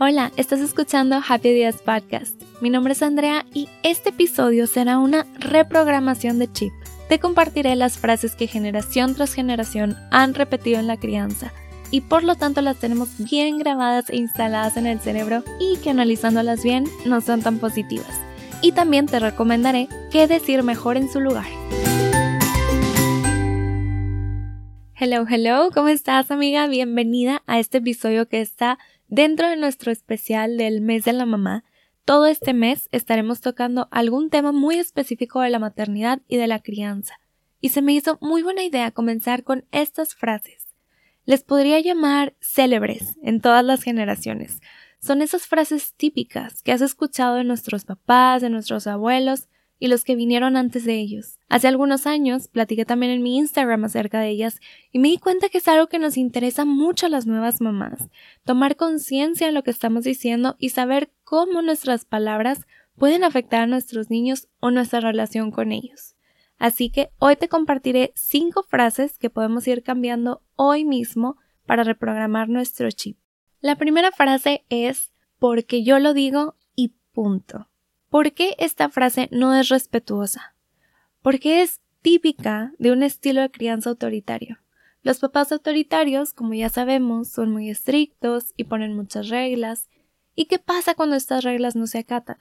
Hola, estás escuchando Happy Días Podcast. Mi nombre es Andrea y este episodio será una reprogramación de chip. Te compartiré las frases que generación tras generación han repetido en la crianza y por lo tanto las tenemos bien grabadas e instaladas en el cerebro y que analizándolas bien no son tan positivas. Y también te recomendaré qué decir mejor en su lugar. Hello, hello, ¿cómo estás amiga? Bienvenida a este episodio que está Dentro de nuestro especial del mes de la mamá, todo este mes estaremos tocando algún tema muy específico de la maternidad y de la crianza, y se me hizo muy buena idea comenzar con estas frases. Les podría llamar célebres en todas las generaciones. Son esas frases típicas que has escuchado de nuestros papás, de nuestros abuelos, y los que vinieron antes de ellos. Hace algunos años platiqué también en mi Instagram acerca de ellas y me di cuenta que es algo que nos interesa mucho a las nuevas mamás, tomar conciencia de lo que estamos diciendo y saber cómo nuestras palabras pueden afectar a nuestros niños o nuestra relación con ellos. Así que hoy te compartiré cinco frases que podemos ir cambiando hoy mismo para reprogramar nuestro chip. La primera frase es porque yo lo digo y punto. ¿Por qué esta frase no es respetuosa? Porque es típica de un estilo de crianza autoritario. Los papás autoritarios, como ya sabemos, son muy estrictos y ponen muchas reglas. ¿Y qué pasa cuando estas reglas no se acatan?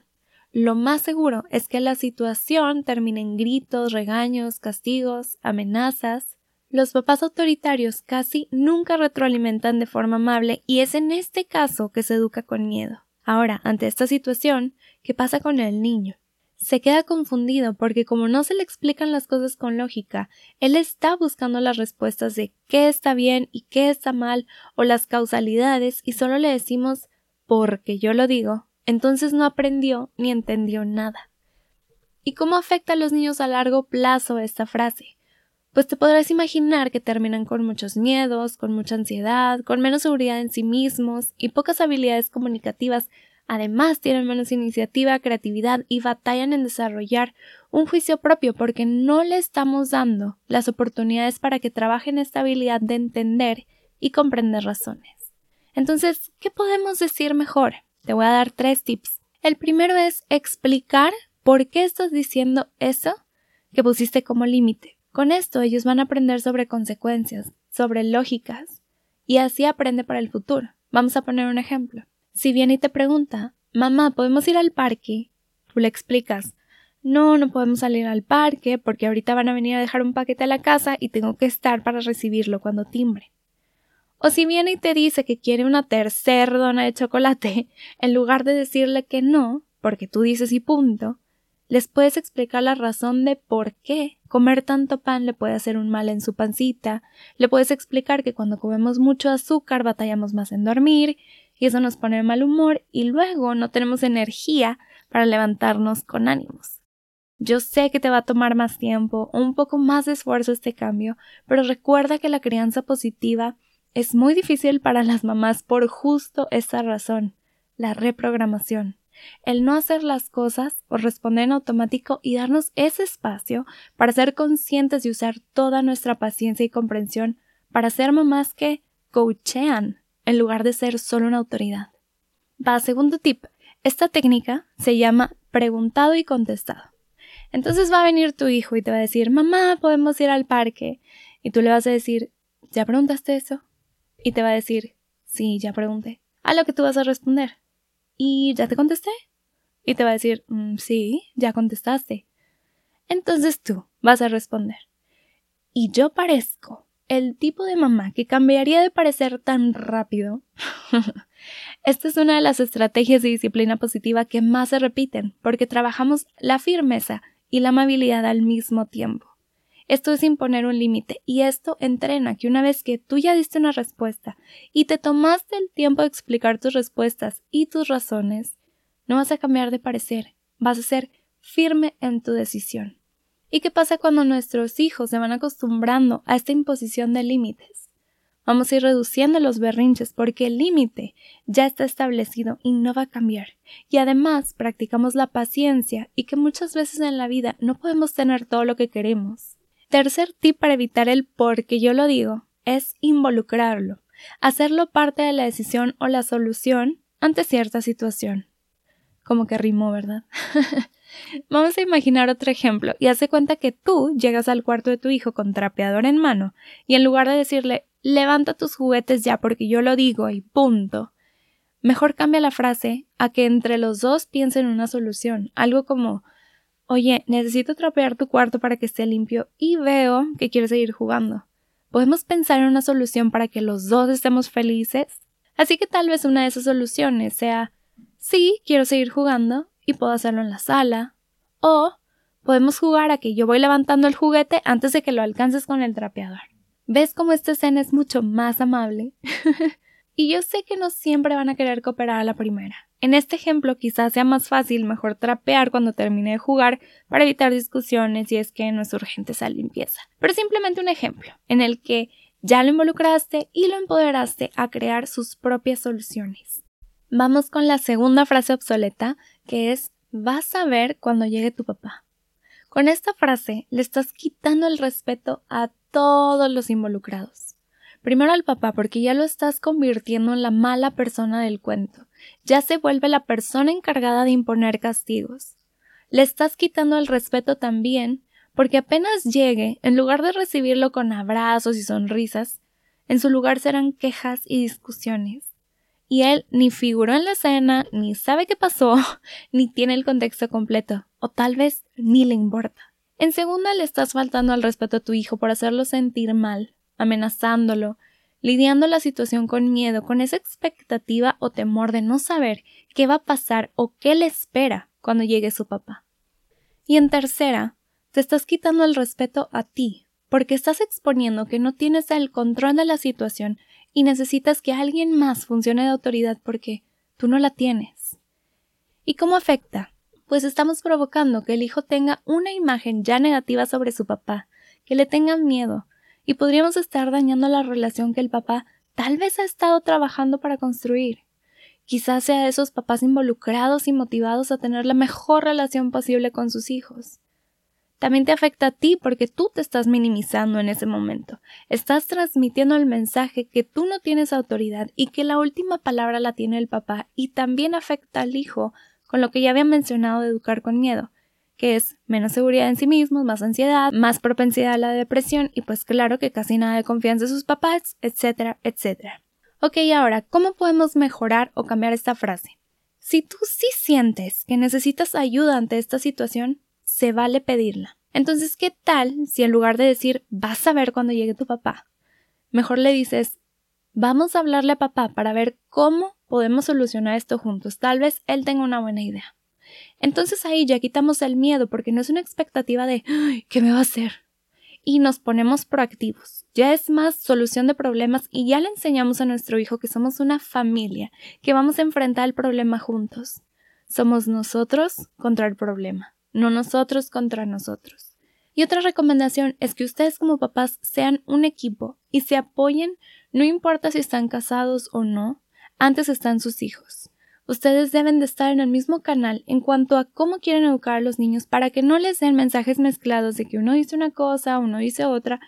Lo más seguro es que la situación termine en gritos, regaños, castigos, amenazas. Los papás autoritarios casi nunca retroalimentan de forma amable y es en este caso que se educa con miedo. Ahora, ante esta situación, ¿qué pasa con el niño? Se queda confundido porque como no se le explican las cosas con lógica, él está buscando las respuestas de qué está bien y qué está mal o las causalidades y solo le decimos porque yo lo digo, entonces no aprendió ni entendió nada. ¿Y cómo afecta a los niños a largo plazo esta frase? Pues te podrás imaginar que terminan con muchos miedos, con mucha ansiedad, con menos seguridad en sí mismos y pocas habilidades comunicativas. Además, tienen menos iniciativa, creatividad y batallan en desarrollar un juicio propio porque no le estamos dando las oportunidades para que trabajen esta habilidad de entender y comprender razones. Entonces, ¿qué podemos decir mejor? Te voy a dar tres tips. El primero es explicar por qué estás diciendo eso que pusiste como límite. Con esto ellos van a aprender sobre consecuencias, sobre lógicas, y así aprende para el futuro. Vamos a poner un ejemplo. Si viene y te pregunta, mamá, ¿podemos ir al parque? Tú le explicas, no, no podemos salir al parque porque ahorita van a venir a dejar un paquete a la casa y tengo que estar para recibirlo cuando timbre. O si viene y te dice que quiere una tercera dona de chocolate, en lugar de decirle que no, porque tú dices y punto, les puedes explicar la razón de por qué comer tanto pan le puede hacer un mal en su pancita, le puedes explicar que cuando comemos mucho azúcar batallamos más en dormir, y eso nos pone de mal humor, y luego no tenemos energía para levantarnos con ánimos. Yo sé que te va a tomar más tiempo, un poco más de esfuerzo este cambio, pero recuerda que la crianza positiva es muy difícil para las mamás por justo esa razón, la reprogramación el no hacer las cosas o responder en automático y darnos ese espacio para ser conscientes y usar toda nuestra paciencia y comprensión para ser mamás que coachean en lugar de ser solo una autoridad. Va, segundo tip. Esta técnica se llama preguntado y contestado. Entonces va a venir tu hijo y te va a decir, mamá, podemos ir al parque. Y tú le vas a decir, ¿ya preguntaste eso? Y te va a decir, sí, ya pregunté. A lo que tú vas a responder, ¿Y ya te contesté? Y te va a decir, mm, sí, ya contestaste. Entonces tú vas a responder. Y yo parezco el tipo de mamá que cambiaría de parecer tan rápido. Esta es una de las estrategias de disciplina positiva que más se repiten, porque trabajamos la firmeza y la amabilidad al mismo tiempo. Esto es imponer un límite y esto entrena que una vez que tú ya diste una respuesta y te tomaste el tiempo de explicar tus respuestas y tus razones, no vas a cambiar de parecer, vas a ser firme en tu decisión. ¿Y qué pasa cuando nuestros hijos se van acostumbrando a esta imposición de límites? Vamos a ir reduciendo los berrinches porque el límite ya está establecido y no va a cambiar. Y además practicamos la paciencia y que muchas veces en la vida no podemos tener todo lo que queremos. Tercer tip para evitar el porque yo lo digo es involucrarlo, hacerlo parte de la decisión o la solución ante cierta situación. Como que rimó, ¿verdad? Vamos a imaginar otro ejemplo y hace cuenta que tú llegas al cuarto de tu hijo con trapeador en mano y en lugar de decirle levanta tus juguetes ya porque yo lo digo y punto, mejor cambia la frase a que entre los dos piensen una solución, algo como Oye, necesito trapear tu cuarto para que esté limpio y veo que quieres seguir jugando. ¿Podemos pensar en una solución para que los dos estemos felices? Así que tal vez una de esas soluciones sea sí, quiero seguir jugando y puedo hacerlo en la sala. O podemos jugar a que yo voy levantando el juguete antes de que lo alcances con el trapeador. ¿Ves cómo esta escena es mucho más amable? y yo sé que no siempre van a querer cooperar a la primera. En este ejemplo quizás sea más fácil mejor trapear cuando termine de jugar para evitar discusiones si es que no es urgente esa limpieza. Pero simplemente un ejemplo en el que ya lo involucraste y lo empoderaste a crear sus propias soluciones. Vamos con la segunda frase obsoleta que es vas a ver cuando llegue tu papá. Con esta frase le estás quitando el respeto a todos los involucrados. Primero al papá porque ya lo estás convirtiendo en la mala persona del cuento ya se vuelve la persona encargada de imponer castigos. Le estás quitando el respeto también, porque apenas llegue, en lugar de recibirlo con abrazos y sonrisas, en su lugar serán quejas y discusiones. Y él ni figuró en la escena, ni sabe qué pasó, ni tiene el contexto completo, o tal vez ni le importa. En segunda, le estás faltando al respeto a tu hijo por hacerlo sentir mal, amenazándolo, lidiando la situación con miedo, con esa expectativa o temor de no saber qué va a pasar o qué le espera cuando llegue su papá. Y en tercera, te estás quitando el respeto a ti, porque estás exponiendo que no tienes el control de la situación y necesitas que alguien más funcione de autoridad porque tú no la tienes. ¿Y cómo afecta? Pues estamos provocando que el hijo tenga una imagen ya negativa sobre su papá, que le tengan miedo, y podríamos estar dañando la relación que el papá tal vez ha estado trabajando para construir. Quizás sea esos papás involucrados y motivados a tener la mejor relación posible con sus hijos. También te afecta a ti porque tú te estás minimizando en ese momento. Estás transmitiendo el mensaje que tú no tienes autoridad y que la última palabra la tiene el papá y también afecta al hijo con lo que ya había mencionado de educar con miedo que es menos seguridad en sí mismos, más ansiedad, más propensidad a la depresión y pues claro que casi nada de confianza en sus papás, etcétera, etcétera. Ok, ahora, ¿cómo podemos mejorar o cambiar esta frase? Si tú sí sientes que necesitas ayuda ante esta situación, se vale pedirla. Entonces, ¿qué tal si en lugar de decir vas a ver cuando llegue tu papá, mejor le dices vamos a hablarle a papá para ver cómo podemos solucionar esto juntos? Tal vez él tenga una buena idea. Entonces ahí ya quitamos el miedo porque no es una expectativa de ¿qué me va a hacer? Y nos ponemos proactivos. Ya es más solución de problemas y ya le enseñamos a nuestro hijo que somos una familia, que vamos a enfrentar el problema juntos. Somos nosotros contra el problema, no nosotros contra nosotros. Y otra recomendación es que ustedes como papás sean un equipo y se apoyen, no importa si están casados o no, antes están sus hijos. Ustedes deben de estar en el mismo canal en cuanto a cómo quieren educar a los niños para que no les den mensajes mezclados de que uno dice una cosa, uno dice otra.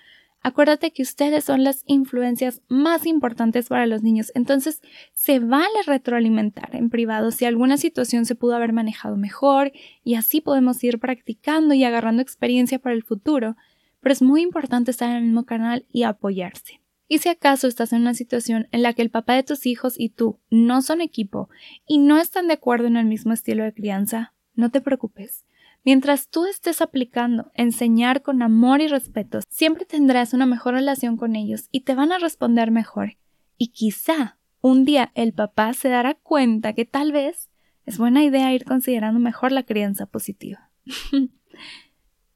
Acuérdate que ustedes son las influencias más importantes para los niños, entonces se vale retroalimentar en privado si alguna situación se pudo haber manejado mejor y así podemos ir practicando y agarrando experiencia para el futuro, pero es muy importante estar en el mismo canal y apoyarse. Y si acaso estás en una situación en la que el papá de tus hijos y tú no son equipo y no están de acuerdo en el mismo estilo de crianza, no te preocupes. Mientras tú estés aplicando enseñar con amor y respeto, siempre tendrás una mejor relación con ellos y te van a responder mejor. Y quizá un día el papá se dará cuenta que tal vez es buena idea ir considerando mejor la crianza positiva.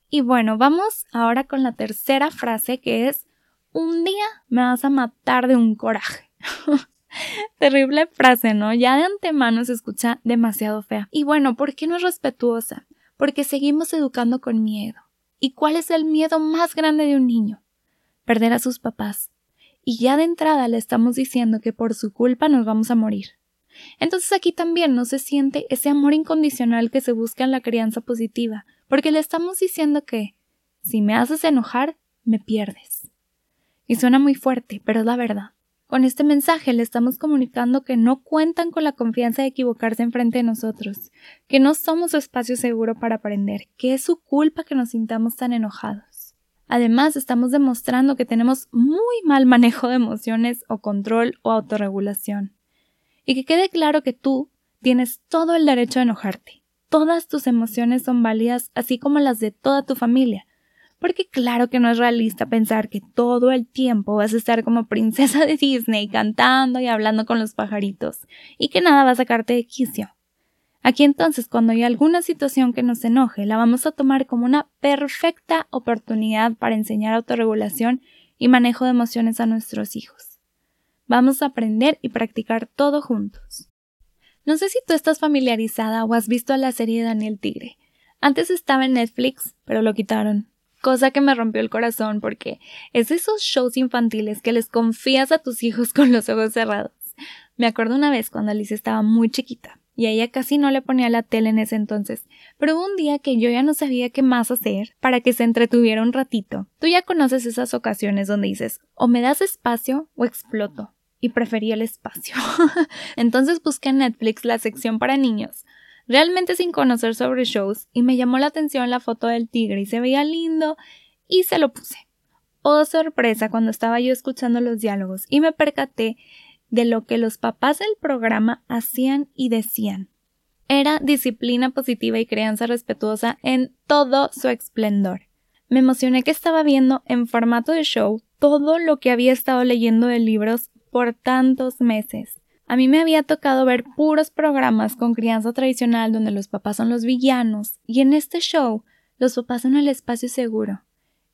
y bueno, vamos ahora con la tercera frase que es un día me vas a matar de un coraje. Terrible frase, ¿no? Ya de antemano se escucha demasiado fea. Y bueno, ¿por qué no es respetuosa? Porque seguimos educando con miedo. ¿Y cuál es el miedo más grande de un niño? Perder a sus papás. Y ya de entrada le estamos diciendo que por su culpa nos vamos a morir. Entonces aquí también no se siente ese amor incondicional que se busca en la crianza positiva, porque le estamos diciendo que si me haces enojar, me pierdes. Y suena muy fuerte, pero es la verdad. Con este mensaje le estamos comunicando que no cuentan con la confianza de equivocarse enfrente de nosotros, que no somos su espacio seguro para aprender, que es su culpa que nos sintamos tan enojados. Además, estamos demostrando que tenemos muy mal manejo de emociones o control o autorregulación. Y que quede claro que tú tienes todo el derecho a enojarte. Todas tus emociones son válidas, así como las de toda tu familia, porque claro que no es realista pensar que todo el tiempo vas a estar como princesa de Disney cantando y hablando con los pajaritos y que nada va a sacarte de quicio. Aquí entonces cuando hay alguna situación que nos enoje, la vamos a tomar como una perfecta oportunidad para enseñar autorregulación y manejo de emociones a nuestros hijos. Vamos a aprender y practicar todo juntos. No sé si tú estás familiarizada o has visto la serie Daniel Tigre. Antes estaba en Netflix, pero lo quitaron cosa que me rompió el corazón porque es esos shows infantiles que les confías a tus hijos con los ojos cerrados. Me acuerdo una vez cuando Alice estaba muy chiquita y a ella casi no le ponía la tele en ese entonces, pero hubo un día que yo ya no sabía qué más hacer para que se entretuviera un ratito. Tú ya conoces esas ocasiones donde dices o me das espacio o exploto y prefería el espacio. entonces busqué en Netflix la sección para niños realmente sin conocer sobre shows y me llamó la atención la foto del tigre y se veía lindo y se lo puse. Oh sorpresa cuando estaba yo escuchando los diálogos y me percaté de lo que los papás del programa hacían y decían. Era disciplina positiva y crianza respetuosa en todo su esplendor. Me emocioné que estaba viendo en formato de show todo lo que había estado leyendo de libros por tantos meses. A mí me había tocado ver puros programas con crianza tradicional donde los papás son los villanos, y en este show los papás son el espacio seguro.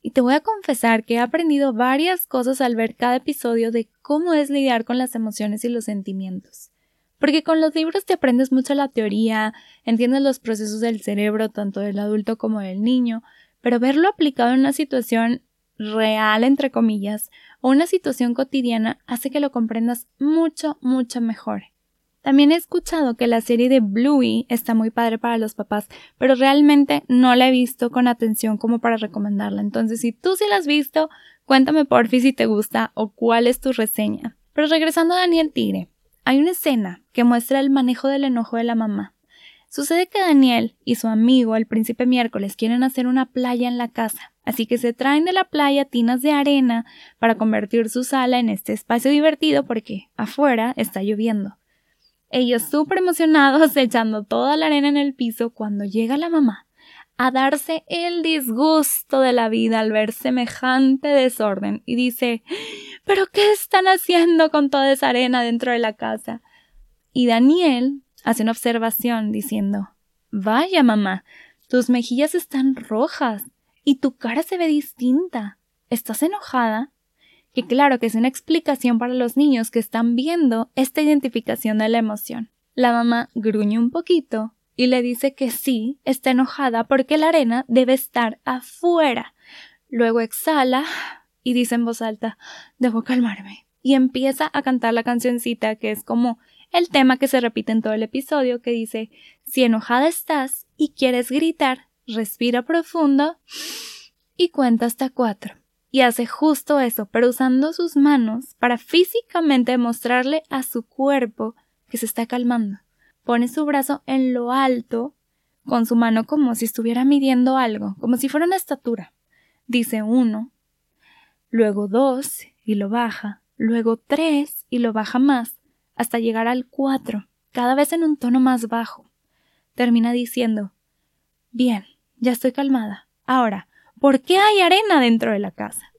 Y te voy a confesar que he aprendido varias cosas al ver cada episodio de cómo es lidiar con las emociones y los sentimientos. Porque con los libros te aprendes mucho la teoría, entiendes los procesos del cerebro tanto del adulto como del niño, pero verlo aplicado en una situación real, entre comillas, o una situación cotidiana hace que lo comprendas mucho, mucho mejor. También he escuchado que la serie de Bluey está muy padre para los papás, pero realmente no la he visto con atención como para recomendarla. Entonces, si tú sí la has visto, cuéntame por fin si te gusta o cuál es tu reseña. Pero regresando a Daniel Tigre, hay una escena que muestra el manejo del enojo de la mamá. Sucede que Daniel y su amigo, el príncipe miércoles, quieren hacer una playa en la casa, así que se traen de la playa tinas de arena para convertir su sala en este espacio divertido porque afuera está lloviendo. Ellos súper emocionados echando toda la arena en el piso cuando llega la mamá a darse el disgusto de la vida al ver semejante desorden y dice ¿Pero qué están haciendo con toda esa arena dentro de la casa? Y Daniel hace una observación diciendo Vaya, mamá, tus mejillas están rojas y tu cara se ve distinta. ¿Estás enojada? Que claro que es una explicación para los niños que están viendo esta identificación de la emoción. La mamá gruñe un poquito y le dice que sí, está enojada porque la arena debe estar afuera. Luego exhala y dice en voz alta Debo calmarme. Y empieza a cantar la cancioncita que es como el tema que se repite en todo el episodio que dice si enojada estás y quieres gritar, respira profundo y cuenta hasta cuatro. Y hace justo eso, pero usando sus manos para físicamente mostrarle a su cuerpo que se está calmando. Pone su brazo en lo alto, con su mano como si estuviera midiendo algo, como si fuera una estatura. Dice uno, luego dos y lo baja, luego tres y lo baja más, hasta llegar al 4, cada vez en un tono más bajo. Termina diciendo Bien, ya estoy calmada. Ahora, ¿por qué hay arena dentro de la casa?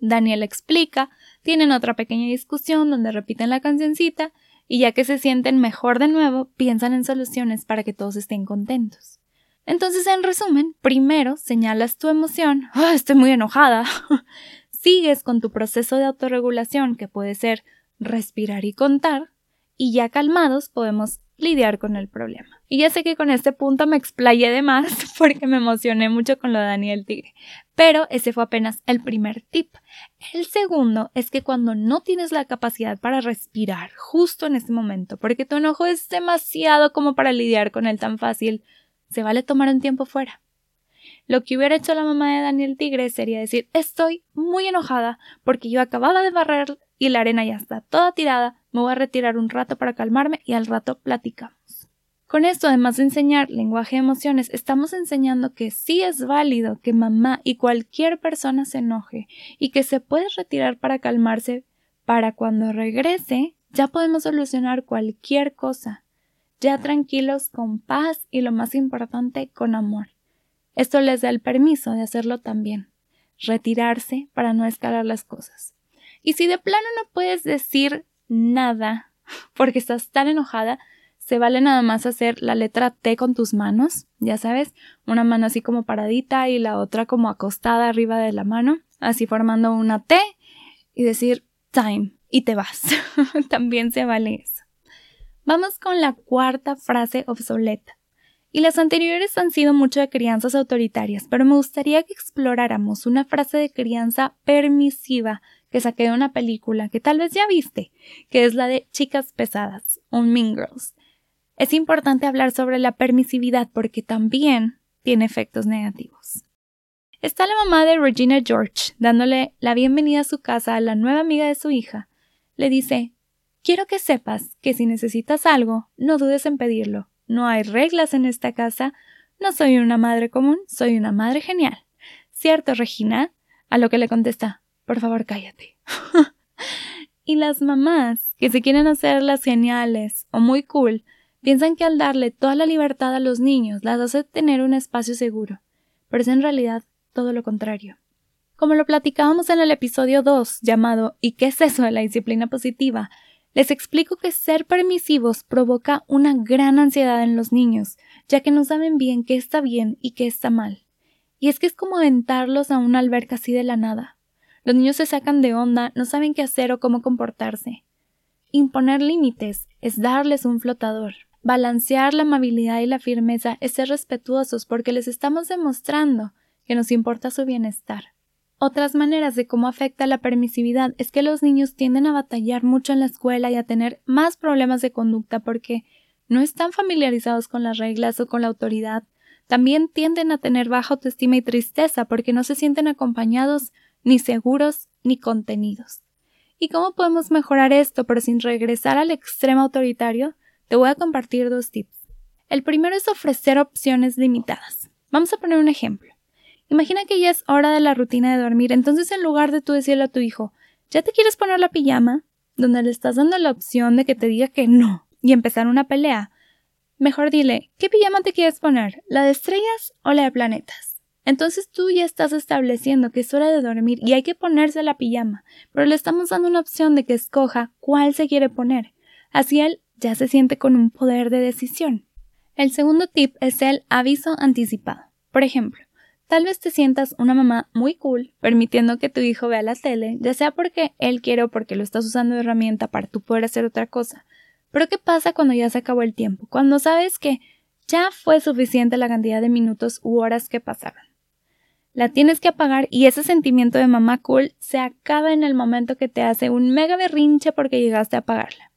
Daniel explica, tienen otra pequeña discusión donde repiten la cancioncita y ya que se sienten mejor de nuevo, piensan en soluciones para que todos estén contentos. Entonces, en resumen, primero señalas tu emoción, ah, estoy muy enojada. Sigues con tu proceso de autorregulación, que puede ser respirar y contar, y ya calmados podemos lidiar con el problema. Y ya sé que con este punto me explayé de más porque me emocioné mucho con lo de Daniel Tigre, pero ese fue apenas el primer tip. El segundo es que cuando no tienes la capacidad para respirar justo en ese momento, porque tu enojo es demasiado como para lidiar con él tan fácil, se vale tomar un tiempo fuera. Lo que hubiera hecho la mamá de Daniel Tigre sería decir estoy muy enojada porque yo acababa de barrer y la arena ya está toda tirada, me voy a retirar un rato para calmarme y al rato platicamos. Con esto, además de enseñar lenguaje de emociones, estamos enseñando que sí es válido que mamá y cualquier persona se enoje y que se puede retirar para calmarse para cuando regrese ya podemos solucionar cualquier cosa, ya tranquilos con paz y lo más importante con amor. Esto les da el permiso de hacerlo también, retirarse para no escalar las cosas. Y si de plano no puedes decir nada porque estás tan enojada, se vale nada más hacer la letra T con tus manos, ya sabes, una mano así como paradita y la otra como acostada arriba de la mano, así formando una T y decir time y te vas. También se vale eso. Vamos con la cuarta frase obsoleta. Y las anteriores han sido mucho de crianzas autoritarias, pero me gustaría que exploráramos una frase de crianza permisiva que saqué de una película que tal vez ya viste, que es la de Chicas Pesadas, un Mean Girls. Es importante hablar sobre la permisividad porque también tiene efectos negativos. Está la mamá de Regina George dándole la bienvenida a su casa a la nueva amiga de su hija. Le dice Quiero que sepas que si necesitas algo, no dudes en pedirlo. No hay reglas en esta casa. No soy una madre común, soy una madre genial. ¿Cierto, Regina? A lo que le contesta Por favor, cállate. y las mamás, que se quieren hacer las geniales o muy cool, Piensan que al darle toda la libertad a los niños las hace tener un espacio seguro, pero es en realidad todo lo contrario. Como lo platicábamos en el episodio 2 llamado ¿Y qué es eso de la disciplina positiva? Les explico que ser permisivos provoca una gran ansiedad en los niños, ya que no saben bien qué está bien y qué está mal. Y es que es como aventarlos a una alberca así de la nada. Los niños se sacan de onda, no saben qué hacer o cómo comportarse. Imponer límites es darles un flotador. Balancear la amabilidad y la firmeza es ser respetuosos porque les estamos demostrando que nos importa su bienestar. Otras maneras de cómo afecta la permisividad es que los niños tienden a batallar mucho en la escuela y a tener más problemas de conducta porque no están familiarizados con las reglas o con la autoridad. También tienden a tener baja autoestima y tristeza porque no se sienten acompañados, ni seguros, ni contenidos. ¿Y cómo podemos mejorar esto pero sin regresar al extremo autoritario? Te voy a compartir dos tips. El primero es ofrecer opciones limitadas. Vamos a poner un ejemplo. Imagina que ya es hora de la rutina de dormir, entonces en lugar de tú decirle a tu hijo, ¿ya te quieres poner la pijama? Donde le estás dando la opción de que te diga que no y empezar una pelea. Mejor dile, ¿qué pijama te quieres poner? ¿La de estrellas o la de planetas? Entonces tú ya estás estableciendo que es hora de dormir y hay que ponerse la pijama, pero le estamos dando una opción de que escoja cuál se quiere poner. Así él ya se siente con un poder de decisión. El segundo tip es el aviso anticipado. Por ejemplo, tal vez te sientas una mamá muy cool permitiendo que tu hijo vea la tele, ya sea porque él quiere o porque lo estás usando de herramienta para tú poder hacer otra cosa. Pero ¿qué pasa cuando ya se acabó el tiempo? Cuando sabes que ya fue suficiente la cantidad de minutos u horas que pasaron. La tienes que apagar y ese sentimiento de mamá cool se acaba en el momento que te hace un mega berrinche porque llegaste a apagarla.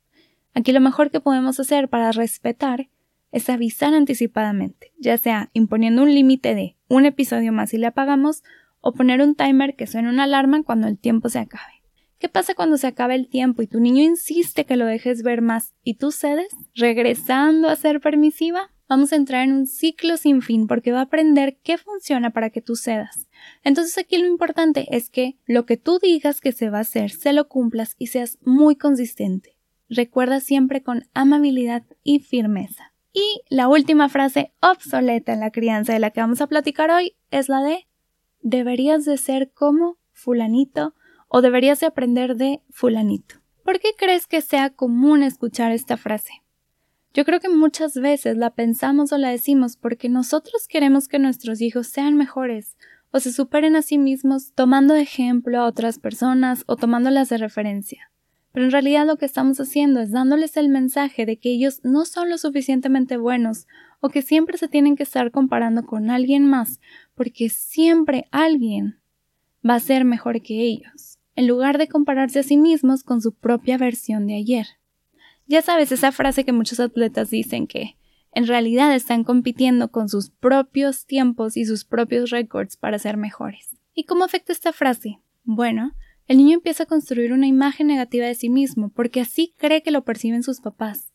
Aquí lo mejor que podemos hacer para respetar es avisar anticipadamente, ya sea imponiendo un límite de un episodio más y le apagamos o poner un timer que suene una alarma cuando el tiempo se acabe. ¿Qué pasa cuando se acaba el tiempo y tu niño insiste que lo dejes ver más y tú cedes? Regresando a ser permisiva, vamos a entrar en un ciclo sin fin porque va a aprender qué funciona para que tú cedas. Entonces aquí lo importante es que lo que tú digas que se va a hacer, se lo cumplas y seas muy consistente. Recuerda siempre con amabilidad y firmeza. Y la última frase obsoleta en la crianza de la que vamos a platicar hoy es la de deberías de ser como fulanito o deberías de aprender de fulanito. ¿Por qué crees que sea común escuchar esta frase? Yo creo que muchas veces la pensamos o la decimos porque nosotros queremos que nuestros hijos sean mejores o se superen a sí mismos tomando ejemplo a otras personas o tomándolas de referencia pero en realidad lo que estamos haciendo es dándoles el mensaje de que ellos no son lo suficientemente buenos o que siempre se tienen que estar comparando con alguien más, porque siempre alguien va a ser mejor que ellos, en lugar de compararse a sí mismos con su propia versión de ayer. Ya sabes esa frase que muchos atletas dicen que en realidad están compitiendo con sus propios tiempos y sus propios récords para ser mejores. ¿Y cómo afecta esta frase? Bueno, el niño empieza a construir una imagen negativa de sí mismo porque así cree que lo perciben sus papás,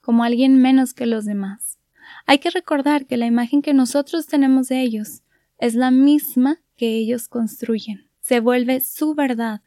como alguien menos que los demás. Hay que recordar que la imagen que nosotros tenemos de ellos es la misma que ellos construyen. Se vuelve su verdad.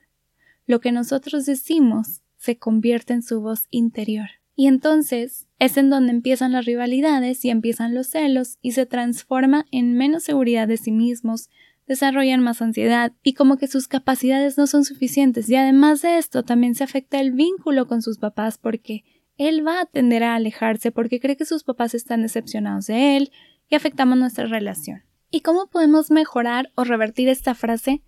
Lo que nosotros decimos se convierte en su voz interior. Y entonces es en donde empiezan las rivalidades y empiezan los celos y se transforma en menos seguridad de sí mismos, desarrollan más ansiedad y como que sus capacidades no son suficientes y además de esto también se afecta el vínculo con sus papás porque él va a tender a alejarse porque cree que sus papás están decepcionados de él y afectamos nuestra relación. ¿Y cómo podemos mejorar o revertir esta frase?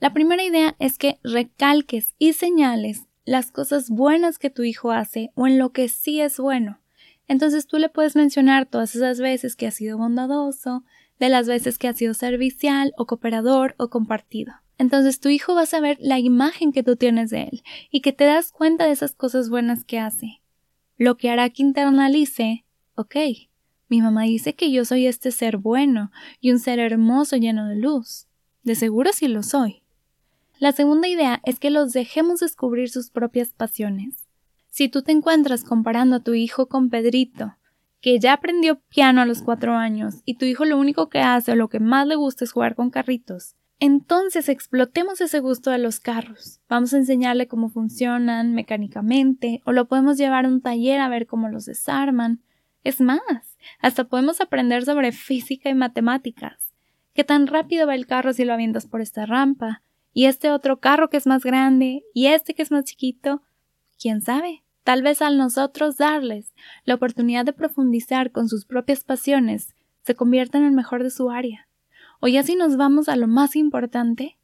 La primera idea es que recalques y señales las cosas buenas que tu hijo hace o en lo que sí es bueno. Entonces tú le puedes mencionar todas esas veces que ha sido bondadoso, de las veces que ha sido servicial o cooperador o compartido. Entonces tu hijo va a saber la imagen que tú tienes de él y que te das cuenta de esas cosas buenas que hace lo que hará que internalice, ok, mi mamá dice que yo soy este ser bueno y un ser hermoso lleno de luz. De seguro sí lo soy. La segunda idea es que los dejemos descubrir sus propias pasiones. Si tú te encuentras comparando a tu hijo con Pedrito, que ya aprendió piano a los cuatro años, y tu hijo lo único que hace o lo que más le gusta es jugar con carritos, entonces explotemos ese gusto de los carros. Vamos a enseñarle cómo funcionan mecánicamente o lo podemos llevar a un taller a ver cómo los desarman. Es más, hasta podemos aprender sobre física y matemáticas. ¿Qué tan rápido va el carro si lo avientas por esta rampa? Y este otro carro que es más grande y este que es más chiquito. ¿Quién sabe? Tal vez al nosotros darles la oportunidad de profundizar con sus propias pasiones, se convierta en el mejor de su área. O ya si nos vamos a lo más importante,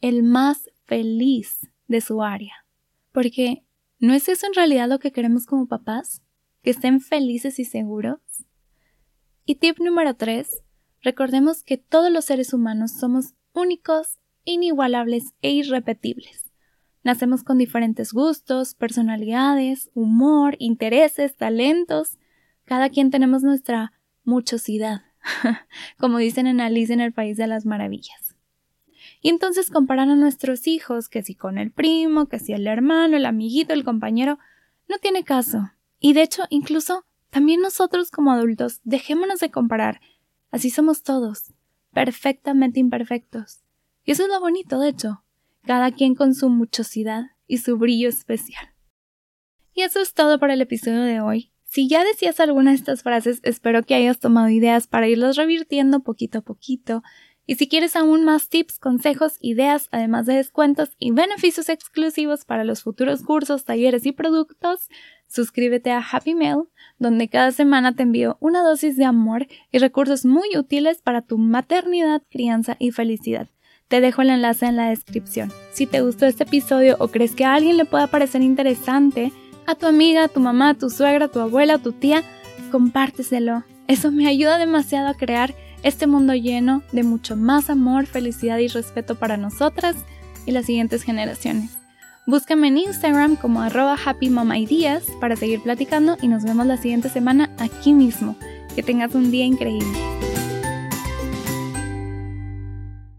el más feliz de su área. Porque ¿no es eso en realidad lo que queremos como papás? Que estén felices y seguros. Y tip número 3. Recordemos que todos los seres humanos somos únicos, inigualables e irrepetibles. Nacemos con diferentes gustos, personalidades, humor, intereses, talentos. Cada quien tenemos nuestra muchosidad. como dicen en Alice en el País de las Maravillas. Y entonces comparan a nuestros hijos, que si con el primo, que si el hermano, el amiguito, el compañero, no tiene caso. Y de hecho, incluso también nosotros como adultos, dejémonos de comparar. Así somos todos, perfectamente imperfectos. Y eso es lo bonito, de hecho, cada quien con su muchosidad y su brillo especial. Y eso es todo por el episodio de hoy. Si ya decías alguna de estas frases, espero que hayas tomado ideas para irlas revirtiendo poquito a poquito. Y si quieres aún más tips, consejos, ideas, además de descuentos y beneficios exclusivos para los futuros cursos, talleres y productos, suscríbete a Happy Mail, donde cada semana te envío una dosis de amor y recursos muy útiles para tu maternidad, crianza y felicidad. Te dejo el enlace en la descripción. Si te gustó este episodio o crees que a alguien le pueda parecer interesante, a tu amiga, a tu mamá, a tu suegra, a tu abuela, a tu tía, compárteselo. Eso me ayuda demasiado a crear este mundo lleno de mucho más amor, felicidad y respeto para nosotras y las siguientes generaciones. Búscame en Instagram como arroba para seguir platicando y nos vemos la siguiente semana aquí mismo. Que tengas un día increíble.